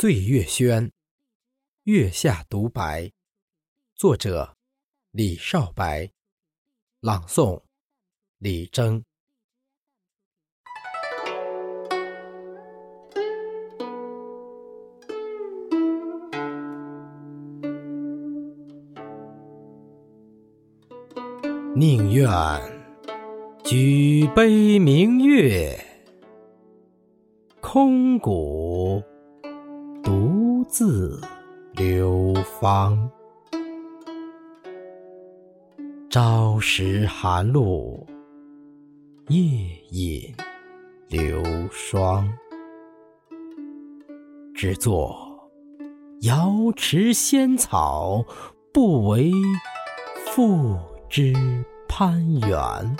醉月轩，月下独白，作者李少白，朗诵李征。宁愿举杯明月，空谷。自流芳，朝食寒露，夜饮流霜。只作瑶池仙草，不为复之攀援。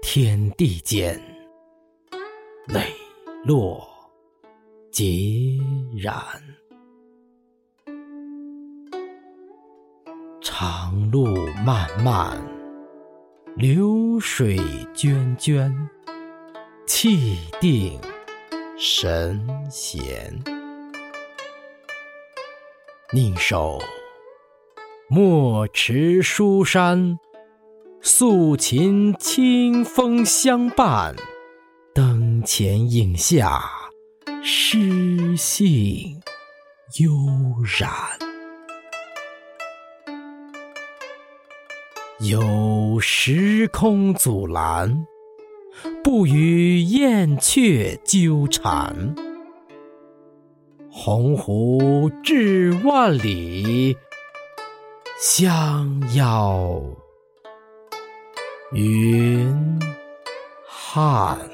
天地间，磊落。孑然，长路漫漫，流水涓涓，气定神闲。宁守墨池书山，素琴清风相伴，灯前影下。诗兴悠然，有时空阻拦，不与燕雀纠缠。鸿鹄志万里，相邀云汉。